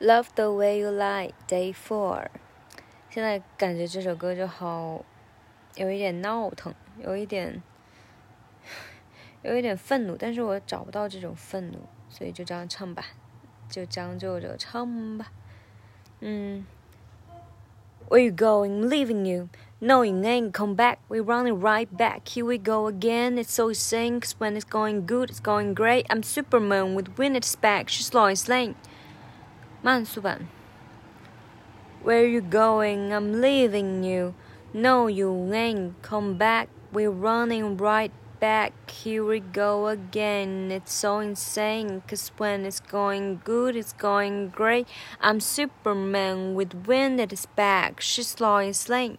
Love the way you lie, day four。现在感觉这首歌就好，有一点闹腾，有一点，有一点愤怒，但是我找不到这种愤怒，所以就这样唱吧，就将就着唱吧。嗯，Where you going? Leaving you. No, you ain't come back. We're running right back. Here we go again. It's so insane. Cause when it's going good, it's going great. I'm Superman with wind at his back. She's Lois Lane. Mansuban. Where you going? I'm leaving you. No, you ain't. Come back. We're running right back. Here we go again. It's so insane. Cause when it's going good, it's going great. I'm Superman with wind at his back. She's Lois Lane.